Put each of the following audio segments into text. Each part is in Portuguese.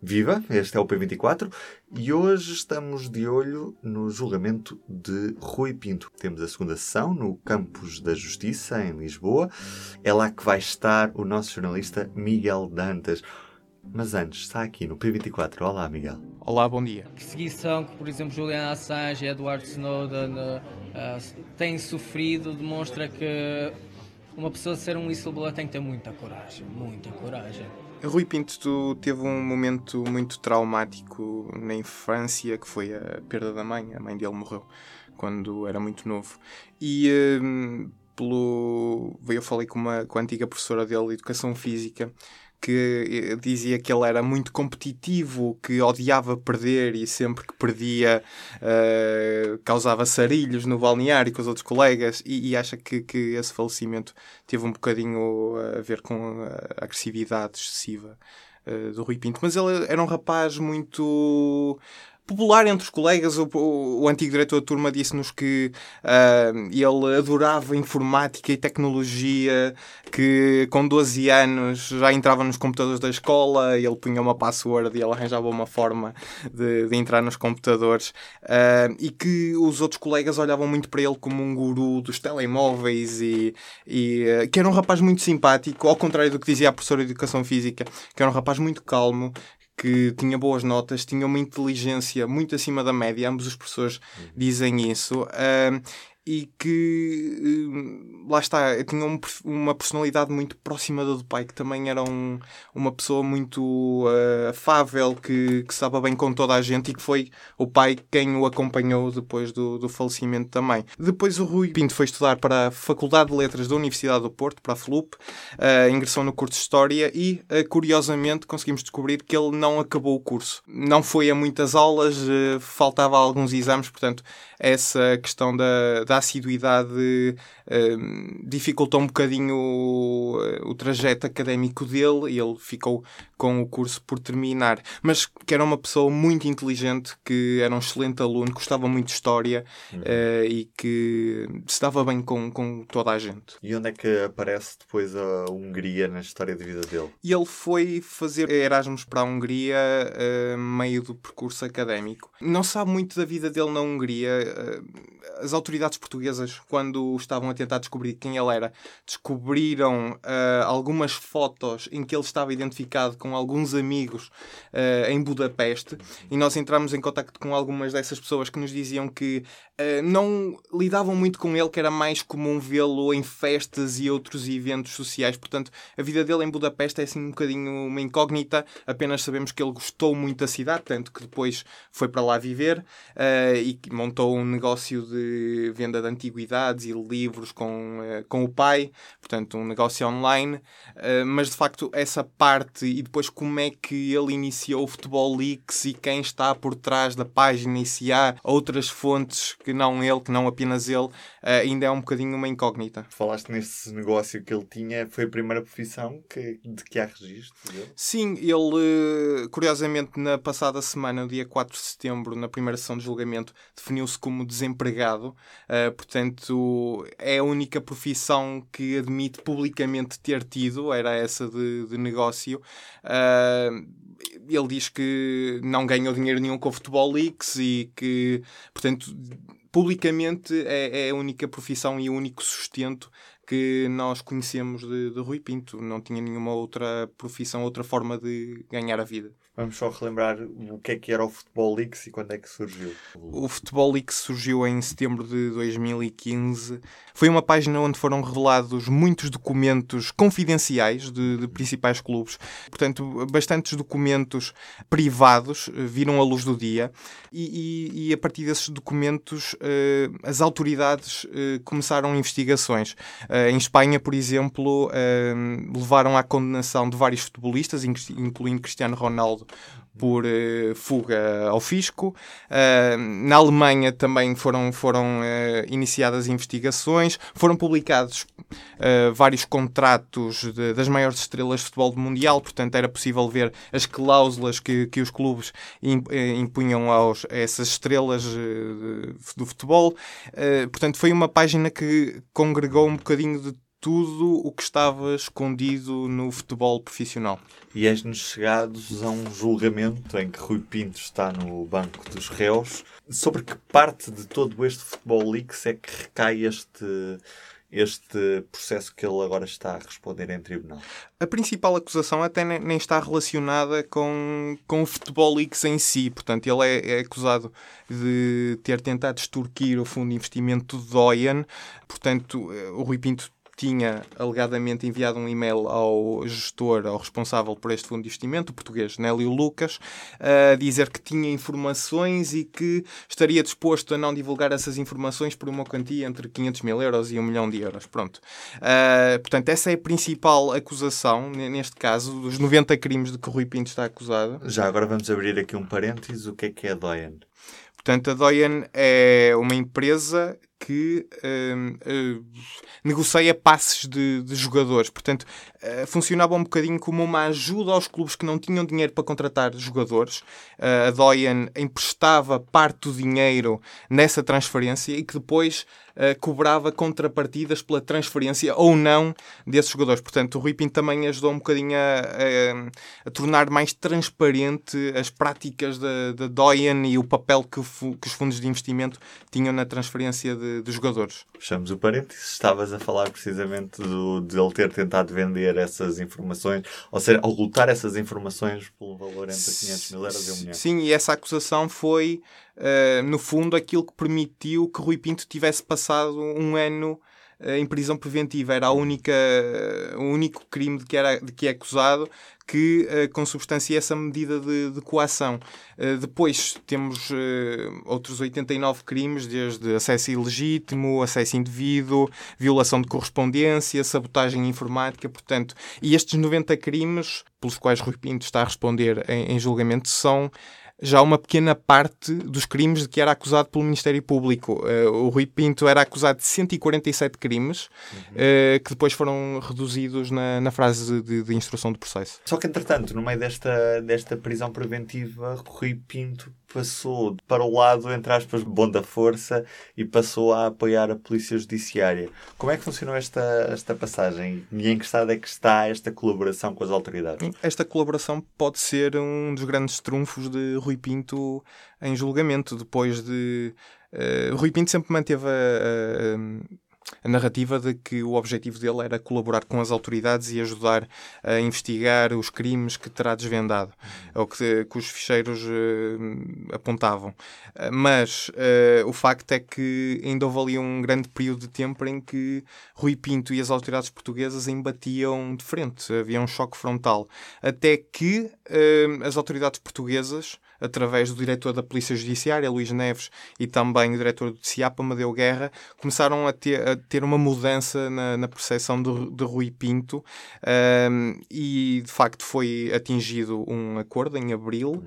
Viva, este é o P24 e hoje estamos de olho no julgamento de Rui Pinto. Temos a segunda sessão no Campos da Justiça, em Lisboa. É lá que vai estar o nosso jornalista Miguel Dantas. Mas antes, está aqui no P24. Olá, Miguel. Olá, bom dia. A perseguição que, por exemplo, Julian Assange e Edward Snowden uh, têm sofrido demonstra que uma pessoa ser um whistleblower tem que ter muita coragem, muita coragem. Rui Pinto teve um momento muito traumático na infância, que foi a perda da mãe. A mãe dele morreu quando era muito novo. E um, pelo... eu falei com, uma, com a antiga professora dele de Educação Física que eh, dizia que ele era muito competitivo, que odiava perder e sempre que perdia uh, causava sarilhos no balneário com os outros colegas e, e acha que, que, esse falecimento teve um bocadinho a ver com a agressividade excessiva uh, do Rui Pinto. Mas ele era um rapaz muito popular entre os colegas. O, o, o antigo diretor da turma disse-nos que uh, ele adorava informática e tecnologia, que com 12 anos já entrava nos computadores da escola, ele punha uma password e ele arranjava uma forma de, de entrar nos computadores, uh, e que os outros colegas olhavam muito para ele como um guru dos telemóveis e, e uh, que era um rapaz muito simpático, ao contrário do que dizia a professora de Educação Física, que era um rapaz muito calmo, que tinha boas notas, tinha uma inteligência muito acima da média, ambos os professores uhum. dizem isso. Uh, e que hum, lá está, tinha um, uma personalidade muito próxima da do pai, que também era um, uma pessoa muito uh, afável, que, que estava bem com toda a gente e que foi o pai quem o acompanhou depois do, do falecimento também. Depois o Rui Pinto foi estudar para a Faculdade de Letras da Universidade do Porto, para a FLUP, uh, ingressou no curso de História e, uh, curiosamente, conseguimos descobrir que ele não acabou o curso. Não foi a muitas aulas, faltava alguns exames, portanto, essa questão da, da assiduidade uh, dificultou um bocadinho o, o, trajeto académico dele e ele ficou com o curso por terminar. Mas que era uma pessoa muito inteligente, que era um excelente aluno, gostava muito de história uhum. uh, e que se dava bem com, com toda a gente. E onde é que aparece depois a Hungria na história de vida dele? E ele foi fazer Erasmus para a Hungria uh, meio do percurso académico. Não sabe muito da vida dele na Hungria eh, as autoridades portuguesas, quando estavam a tentar descobrir quem ele era, descobriram uh, algumas fotos em que ele estava identificado com alguns amigos uh, em Budapeste e nós entramos em contato com algumas dessas pessoas que nos diziam que uh, não lidavam muito com ele, que era mais comum vê-lo em festas e outros eventos sociais. Portanto, a vida dele em Budapeste é assim um bocadinho uma incógnita. Apenas sabemos que ele gostou muito da cidade, tanto que depois foi para lá viver e montou um negócio de venda de antiguidades e livros com, uh, com o pai, portanto, um negócio online. Uh, mas de facto, essa parte e depois como é que ele iniciou o Futebol Leaks e quem está por trás da página e se há outras fontes que não ele, que não apenas ele, uh, ainda é um bocadinho uma incógnita. Falaste nesse negócio que ele tinha, foi a primeira profissão que, de que há registro? Dele? Sim, ele, curiosamente, na passada semana, no dia 4 de setembro, na primeira sessão de julgamento, definiu-se como desempregado, uh, portanto, é a única profissão que admite publicamente ter tido, era essa de, de negócio. Uh, ele diz que não ganhou dinheiro nenhum com o Futebol Leaks e que, portanto, publicamente é, é, a única profissão e o único sustento que nós conhecemos de, de Rui Pinto. Não tinha nenhuma outra profissão, outra forma de ganhar a vida. Vamos só relembrar o que é que era o Futebol Leaks e quando é que surgiu. O Futebol Leaks surgiu em setembro de 2015. Foi uma página onde foram revelados muitos documentos confidenciais de, de principais clubes. Portanto, bastantes documentos privados viram a luz do dia e, e, e a partir desses documentos eh, as autoridades eh, começaram investigações. Eh, em Espanha, por exemplo, levaram à condenação de vários futebolistas, incluindo Cristiano Ronaldo, por uh, fuga ao fisco. Uh, na Alemanha também foram, foram uh, iniciadas investigações, foram publicados vários contratos de, das maiores estrelas de futebol do Mundial, portanto era possível ver as cláusulas que, que os clubes impunham aos, a essas estrelas do futebol. portanto, foi uma página que congregou um bocadinho de tudo o que estava escondido no futebol profissional. E és-nos chegados a um julgamento em que Rui Pinto está no banco dos réus. Sobre que parte de todo este Futebol Leaks é que recai este, este processo que ele agora está a responder em tribunal? A principal acusação até nem está relacionada com, com o Futebol Leaks em si. Portanto, ele é, é acusado de ter tentado extorquir o fundo de investimento do Doyen. Portanto, o Rui Pinto tinha alegadamente enviado um e-mail ao gestor, ao responsável por este fundo de investimento, o português Nélio Lucas, a dizer que tinha informações e que estaria disposto a não divulgar essas informações por uma quantia entre 500 mil euros e 1 milhão de euros. Pronto. Uh, portanto, essa é a principal acusação, neste caso, dos 90 crimes de que o Rui Pinto está acusado. Já agora vamos abrir aqui um parênteses. O que é que é a Doyen? Portanto, a Doyen é uma empresa que uh, uh, negocia passes de, de jogadores. Portanto, uh, funcionava um bocadinho como uma ajuda aos clubes que não tinham dinheiro para contratar jogadores. a Doyen emprestava parte do dinheiro nessa transferência e que depois cobrava contrapartidas pela transferência ou não desses jogadores. Portanto, o Rui Pinto também ajudou um bocadinho a, a, a tornar mais transparente as práticas da, da Doyen e o papel que, que os fundos de investimento tinham na transferência de de, jogadores. Fechamos o parênteses. Estavas a falar precisamente do, de ele ter tentado vender essas informações, ou seja, ocultar essas informações pelo valor entre 500 mil euros e 1 milhão. Sim, e essa acusação foi, uh, no fundo, aquilo que permitiu que Rui Pinto tivesse passado um ano eh, em prisão preventiva. Era a única, o único crime de que, era, de que é acusado que uh, consubstancia essa medida de, de coação. Uh, depois temos uh, outros 89 crimes, desde acesso ilegítimo, acesso indevido, violação de correspondência, sabotagem informática, portanto, e estes 90 crimes pelos quais Rui Pinto está a responder em, em julgamento são já uma pequena parte dos crimes de que era acusado pelo Ministério Público. Uh, o Rui Pinto era acusado de 147 crimes, uhum. uh, que depois foram reduzidos na, na frase de, de, instrução do processo. Só que, entretanto, no meio desta, desta prisão preventiva, Rui Pinto passou para o lado, entre aspas, bom da força e passou a apoiar a Polícia Judiciária. Como é que funcionou esta, esta passagem? E em que estado é que está esta colaboração com as autoridades? Esta colaboração pode ser um dos grandes trunfos de Rui Pinto em julgamento, depois de. Uh, Rui Pinto sempre manteve a, a a narrativa de que o objetivo dele era colaborar com as autoridades e ajudar a investigar os crimes que terá desvendado, ou que, que os ficheiros uh, apontavam. Uh, mas uh, o facto é que ainda houve ali um grande período de tempo em que Rui Pinto e as autoridades portuguesas embatiam de frente, havia um choque frontal, até que as autoridades portuguesas através do diretor da Polícia Judiciária, Luís Neves, e também o diretor do CIAP, Amadeu Guerra, começaram a ter, a ter uma mudança na, na percepção de, de Rui Pinto um, e, de facto, foi atingido um acordo em abril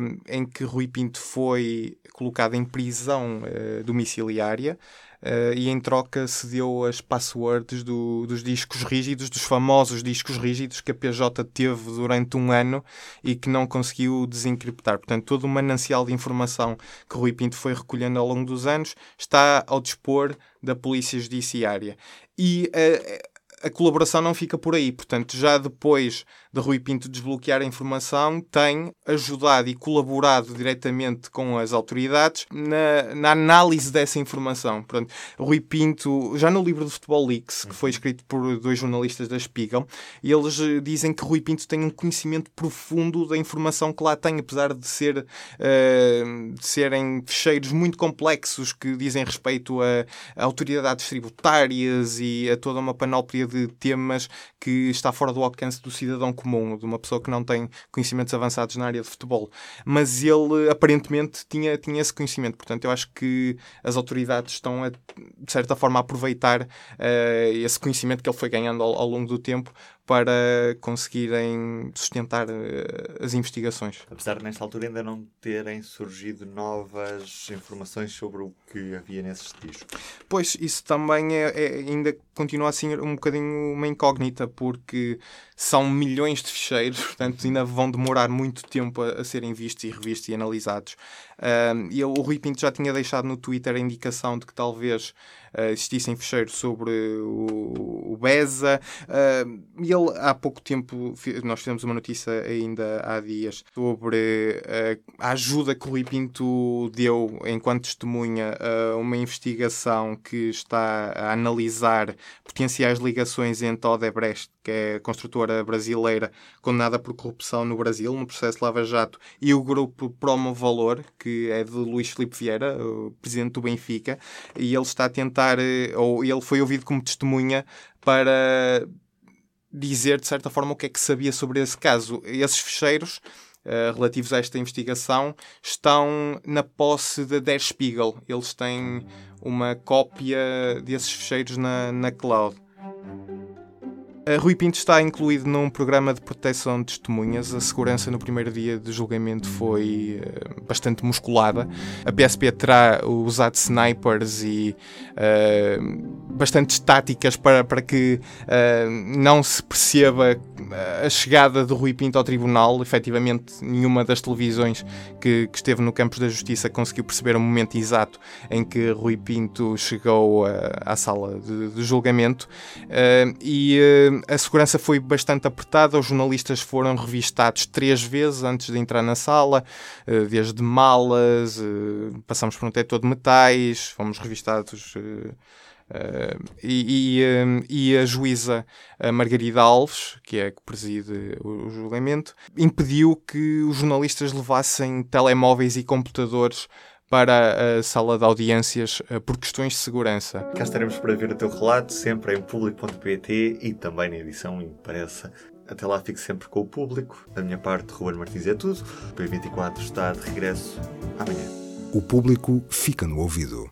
um, em que Rui Pinto foi colocado em prisão uh, domiciliária uh, e em troca cedeu as passwords do, dos discos rígidos, dos famosos discos rígidos que a PJ teve durante um ano e que não conseguiu desencriptar. Portanto, todo o manancial de informação que Rui Pinto foi recolhendo ao longo dos anos está ao dispor da Polícia Judiciária. E uh, a colaboração não fica por aí. Portanto, já depois de Rui Pinto desbloquear a informação, tem ajudado e colaborado diretamente com as autoridades na, na análise dessa informação. Portanto, Rui Pinto, já no livro do Futebol Leaks, que foi escrito por dois jornalistas da Spiegel, eles eh, dizem que Rui Pinto tem um conhecimento profundo da informação que lá tem, apesar de, ser, uh, de serem fecheiros muito complexos que dizem respeito a, a autoridades tributárias e a toda uma panóplia de temas que está fora do alcance do cidadão comum, de uma pessoa que não tem conhecimentos avançados na área de futebol. Mas ele aparentemente tinha, tinha esse conhecimento. Portanto, eu acho que as autoridades estão, a, de certa forma, a aproveitar uh, esse conhecimento que ele foi ganhando ao, ao longo do tempo para conseguirem sustentar uh, as investigações. Apesar de nesta altura ainda não terem surgido novas informações sobre o que havia nesses discos. Pois, isso também é, é, ainda continua assim um bocadinho uma incógnita, porque são milhões de ficheiros, portanto ainda vão demorar muito tempo a, a serem vistos e revistos e analisados. E o Rui Pinto já tinha deixado no Twitter a indicação de que talvez uh, existissem ficheiros sobre o, o BESA. Uh, ele, há pouco tempo, nós fizemos uma notícia ainda há dias sobre uh, a ajuda que o Rui Pinto deu enquanto testemunha a uma investigação que está a analisar potenciais ligações entre Odebrecht, que é construtora brasileira condenada por corrupção no Brasil, no processo Lava Jato, e o grupo Promo Valor, que é de Luís Filipe Vieira, o presidente do Benfica, e ele está a tentar, eh, ou ele foi ouvido como testemunha para dizer, de certa forma, o que é que sabia sobre esse caso. Esses fecheiros Uh, relativos a esta investigação estão na posse da Der Spiegel. Eles têm uma cópia desses fecheiros na, na cloud. A Rui Pinto está incluído num programa de proteção de testemunhas. A segurança no primeiro dia de julgamento foi uh, bastante musculada. A PSP terá usado snipers e uh, bastantes táticas para, para que uh, não se perceba a chegada de Rui Pinto ao tribunal. Efetivamente, nenhuma das televisões que, que esteve no Campos da Justiça conseguiu perceber o momento exato em que Rui Pinto chegou à sala de, de julgamento. e a segurança foi bastante apertada, os jornalistas foram revistados três vezes antes de entrar na sala, eh, desde malas, eh, passamos por um tetor de metais, fomos revistados. Uh, e, e, e, a juíza a Margarida Alves, que é que preside o julgamento, impediu que os jornalistas levassem telemóveis e computadores para a sala de audiências eh, por questões de segurança. Cá estaremos para ver o teu relato, sempre em público.pt e também na edição impressa. Até lá fique sempre com o público. Da minha parte, Ruben Martins é tudo. O P24 está de regresso amanhã. O público fica no ouvido.